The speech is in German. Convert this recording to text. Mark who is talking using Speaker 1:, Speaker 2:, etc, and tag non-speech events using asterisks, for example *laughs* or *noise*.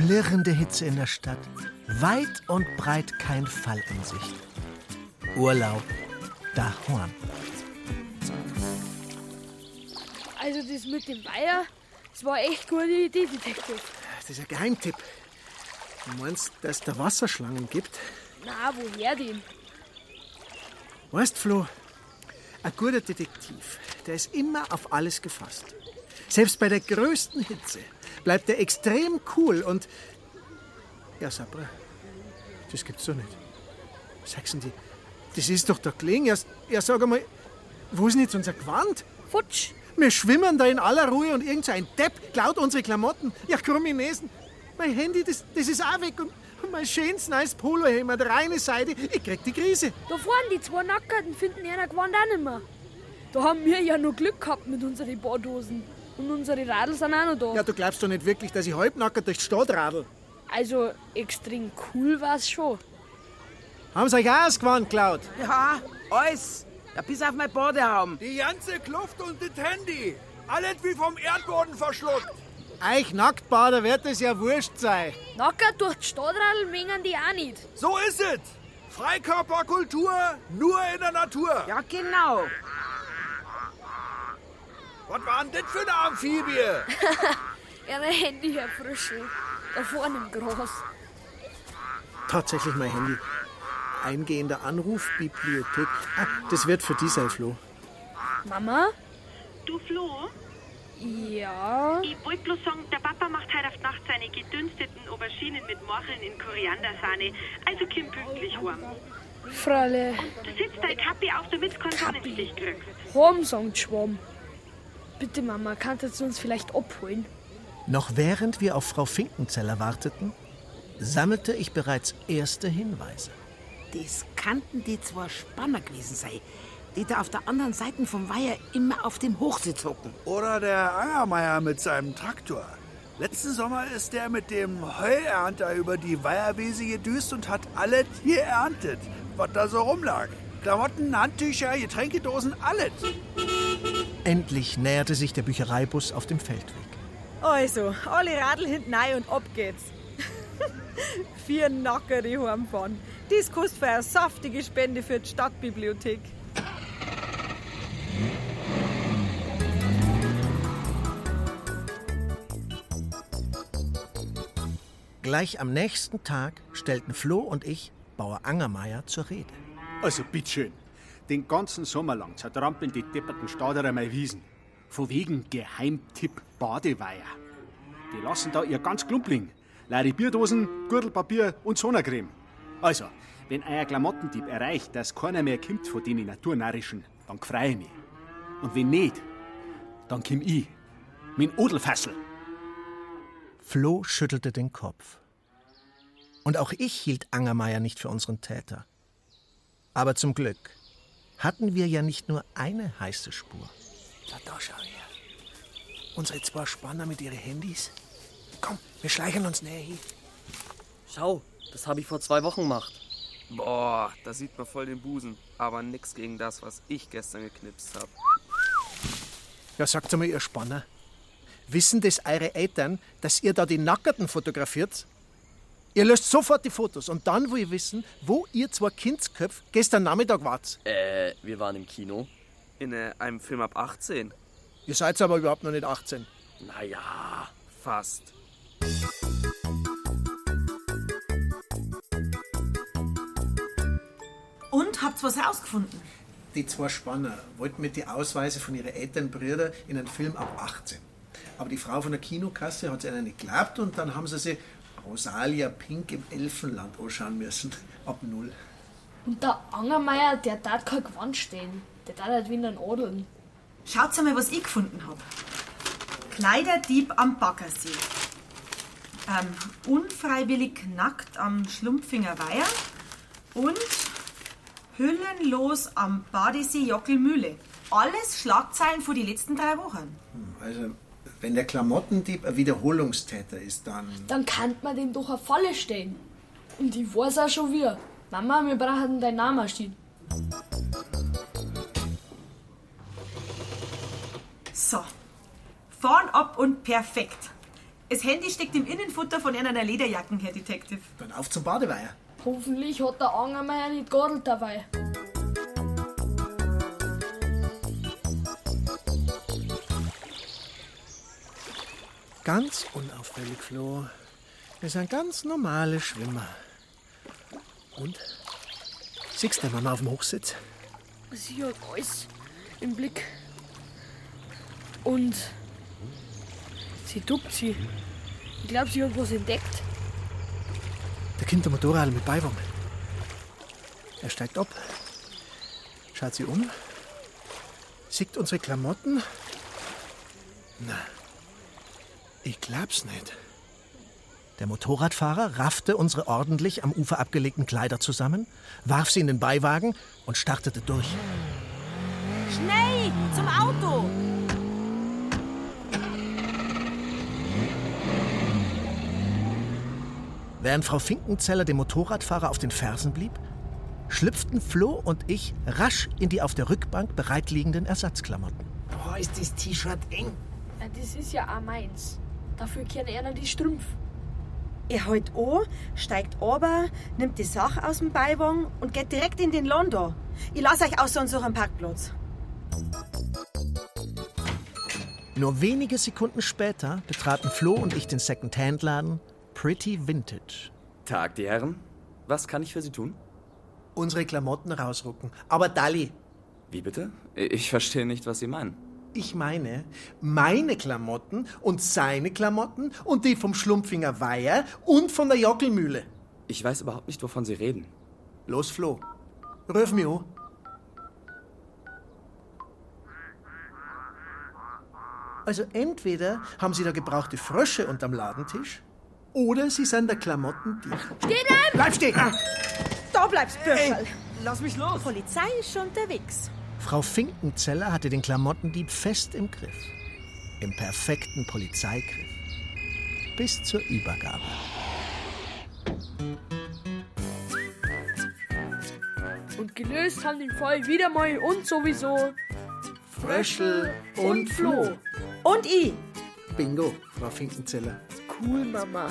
Speaker 1: Flirrende Hitze in der Stadt. Weit und breit kein Fall in Sicht. Urlaub daheim.
Speaker 2: Also das mit dem Weiher, das war echt gute Idee, Detektiv.
Speaker 1: Das ist ein Geheimtipp. Du meinst, dass es da Wasserschlangen gibt?
Speaker 2: Na, woher denn?
Speaker 1: Weißt, Flo, ein guter Detektiv, der ist immer auf alles gefasst. Selbst bei der größten Hitze bleibt er extrem cool und. Ja, Sabra, das gibt's doch nicht. Sagst du, die, das ist doch der Kling. Ja, ja, sag einmal, wo ist denn jetzt unser Gewand?
Speaker 2: Futsch.
Speaker 1: Wir schwimmen da in aller Ruhe und irgend so ein Depp klaut unsere Klamotten. Ja, Kruminesen. Mein Handy, das, das ist auch weg. Und und mein schönes neues Polohemd, eine reine Seide. Ich krieg die Krise.
Speaker 2: Da vorne die zwei Nackerten finden ihren Gewand auch nicht mehr. Da haben wir ja noch Glück gehabt mit unseren Bardosen. Und unsere Radl sind auch noch da.
Speaker 1: Ja, du glaubst doch nicht wirklich, dass ich halbnackert durch die Stadt radel.
Speaker 2: Also extrem cool war's schon.
Speaker 1: Haben sie euch Gewand geklaut?
Speaker 3: Ja, alles. Ja, bis auf mein Badehaum.
Speaker 4: Die ganze Kluft und das Handy. Alles wie vom Erdboden verschluckt.
Speaker 1: Euch Nacktbader wird es ja wurscht sein.
Speaker 2: Nackert durch die Stadtradl mengen die auch nicht.
Speaker 4: So ist es. Freikörperkultur nur in der Natur.
Speaker 3: Ja, genau.
Speaker 4: Was war denn das für eine Amphibie? *laughs*
Speaker 2: Ihre Handy erfrischen. Da vorne im Gras.
Speaker 1: Tatsächlich mein Handy. Eingehender Anruf, Bibliothek. Ah, das wird für die sein, Flo.
Speaker 2: Mama?
Speaker 5: Du Flo,
Speaker 2: Ja?
Speaker 5: ich wollte bloß sagen, der Papa macht heute auf Nacht seine gedünsteten Auberginen mit Morcheln in Koriandersahne. Also komm pünktlich heim.
Speaker 2: Fralle.
Speaker 5: Du sitzt dein Kappi auf, damit du keinen Sonnenstich kriegst.
Speaker 2: Horm, sagt Schwamm. Bitte, Mama, kannst du uns vielleicht abholen?
Speaker 1: Noch während wir auf Frau Finkenzeller warteten, sammelte ich bereits erste Hinweise.
Speaker 3: Das kannten die zwei Spanner gewesen sein, die da auf der anderen Seite vom Weiher immer auf dem Hochsitz hocken.
Speaker 4: Oder der Angermeier mit seinem Traktor. Letzten Sommer ist der mit dem Heuernter über die Weiherwiese gedüst und hat alles hier erntet, was da so rumlag. Klamotten, Handtücher, Getränkedosen, alles.
Speaker 1: Endlich näherte sich der Büchereibus auf dem Feldweg.
Speaker 6: Also, alle Radl hinten rein und ab geht's. *laughs* Vier Nacker die heimfahren. Das kostet für eine saftige Spende für die Stadtbibliothek.
Speaker 1: Gleich am nächsten Tag stellten Flo und ich Bauer Angermeier zur Rede.
Speaker 7: Also bitteschön, den ganzen Sommer lang zertrampeln die depperten Staderer meine Wiesen. Von wegen Geheimtipp Badeweiher. Die lassen da ihr ganz Klumpling. Leere Bierdosen, Gürtelpapier und Sonnencreme. Also, wenn euer Klamottendieb erreicht, dass keiner mehr kommt von den Naturnarrischen, dann freue ich mich. Und wenn nicht, dann komm ich. Mein Odelfassel.
Speaker 1: Flo schüttelte den Kopf. Und auch ich hielt Angermeier nicht für unseren Täter. Aber zum Glück hatten wir ja nicht nur eine heiße Spur. Da, da schau her. Unsere zwei Spanner mit ihren Handys. Komm, wir schleichen uns näher hin.
Speaker 8: Schau, das habe ich vor zwei Wochen gemacht.
Speaker 9: Boah, da sieht man voll den Busen. Aber nix gegen das, was ich gestern geknipst habe.
Speaker 1: Ja, sagt mal, ihr Spanner. Wissen das eure Eltern, dass ihr da die Nackerten fotografiert? Ihr löscht sofort die Fotos und dann will ich wissen, wo ihr zwei Kindsköpfe gestern Nachmittag wart.
Speaker 8: Äh, wir waren im Kino.
Speaker 9: In äh, einem Film ab 18.
Speaker 1: Ihr seid aber überhaupt noch nicht 18.
Speaker 9: Naja, fast.
Speaker 6: Und habt was herausgefunden?
Speaker 1: Die zwei Spanner wollten mit die Ausweise von ihren Elternbrüdern in einen Film ab 18. Aber die Frau von der Kinokasse hat es ihnen nicht geglaubt und dann haben sie sie Rosalia Pink im Elfenland anschauen müssen. *laughs* Ab null.
Speaker 2: Und der Angermeier, der tat kein Gewand stehen. Der tat halt wie ein Adeln.
Speaker 6: Schaut mal, was ich gefunden habe. Kleiderdieb am Baggersee. ähm, unfreiwillig nackt am Schlumpfinger Weiher und hüllenlos am Badesee Jockelmühle. Alles Schlagzeilen vor die letzten drei Wochen.
Speaker 1: Also, wenn der Klamottendieb ein Wiederholungstäter ist, dann.
Speaker 2: Dann kann man den doch eine Falle stellen. Und ich weiß auch schon wie. Mama, wir brauchen deinen Namen stehen.
Speaker 6: So. Vorn ab und perfekt. Das Handy steckt im Innenfutter von einer der Lederjacken, Herr Detective.
Speaker 1: Dann auf zum Badeweiher.
Speaker 2: Hoffentlich hat der Angermeier nicht geradelt dabei.
Speaker 1: Ganz unauffällig, Flo. Wir sind ganz normale Schwimmer. Und? Siehst du Mama auf dem Hochsitz?
Speaker 2: Sie hat alles im Blick. Und sie duckt sie. Ich glaube, sie hat was entdeckt.
Speaker 1: Der Kind der Motorrad mit Beiwagen. Er steigt ab, schaut sie um, sieht unsere Klamotten. Na, ich glaub's nicht. Der Motorradfahrer raffte unsere ordentlich am Ufer abgelegten Kleider zusammen, warf sie in den Beiwagen und startete durch.
Speaker 6: Schnell, zum Auto!
Speaker 1: Während Frau Finkenzeller dem Motorradfahrer auf den Fersen blieb, schlüpften Flo und ich rasch in die auf der Rückbank bereitliegenden Ersatzklamotten.
Speaker 3: Oh, ist das T-Shirt eng.
Speaker 2: Ja, das ist ja auch meins. Dafür kennen einer die Strümpf.
Speaker 6: Er hält an, steigt aber, nimmt die Sache aus dem Beiwagen und geht direkt in den London. Ich lasse euch außer und suche einen Parkplatz.
Speaker 1: Nur wenige Sekunden später betraten Flo und ich den Second-Hand-Laden Pretty Vintage.
Speaker 8: Tag, die Herren. Was kann ich für Sie tun?
Speaker 1: Unsere Klamotten rausrucken. Aber Dalli,
Speaker 8: Wie bitte? Ich verstehe nicht, was Sie meinen.
Speaker 1: Ich meine, meine Klamotten und seine Klamotten und die vom Schlumpfinger Weiher und von der Jockelmühle.
Speaker 8: Ich weiß überhaupt nicht, wovon Sie reden.
Speaker 1: Los, Flo. Ruf mich an. Also entweder haben sie da gebrauchte Frösche unterm Ladentisch oder sie sind der Klamottendieb.
Speaker 2: Steh da!
Speaker 1: Bleib stehen!
Speaker 6: Da bleibst du, Bürscherl.
Speaker 9: Lass mich los!
Speaker 6: Die Polizei ist schon unterwegs.
Speaker 1: Frau Finkenzeller hatte den Klamottendieb fest im Griff. Im perfekten Polizeigriff. Bis zur Übergabe.
Speaker 2: Und gelöst haben den Fall wieder mal und sowieso
Speaker 1: Fröschel und Flo.
Speaker 6: Und ich.
Speaker 1: Bingo, Frau Finkenzeller.
Speaker 2: cool, Mama.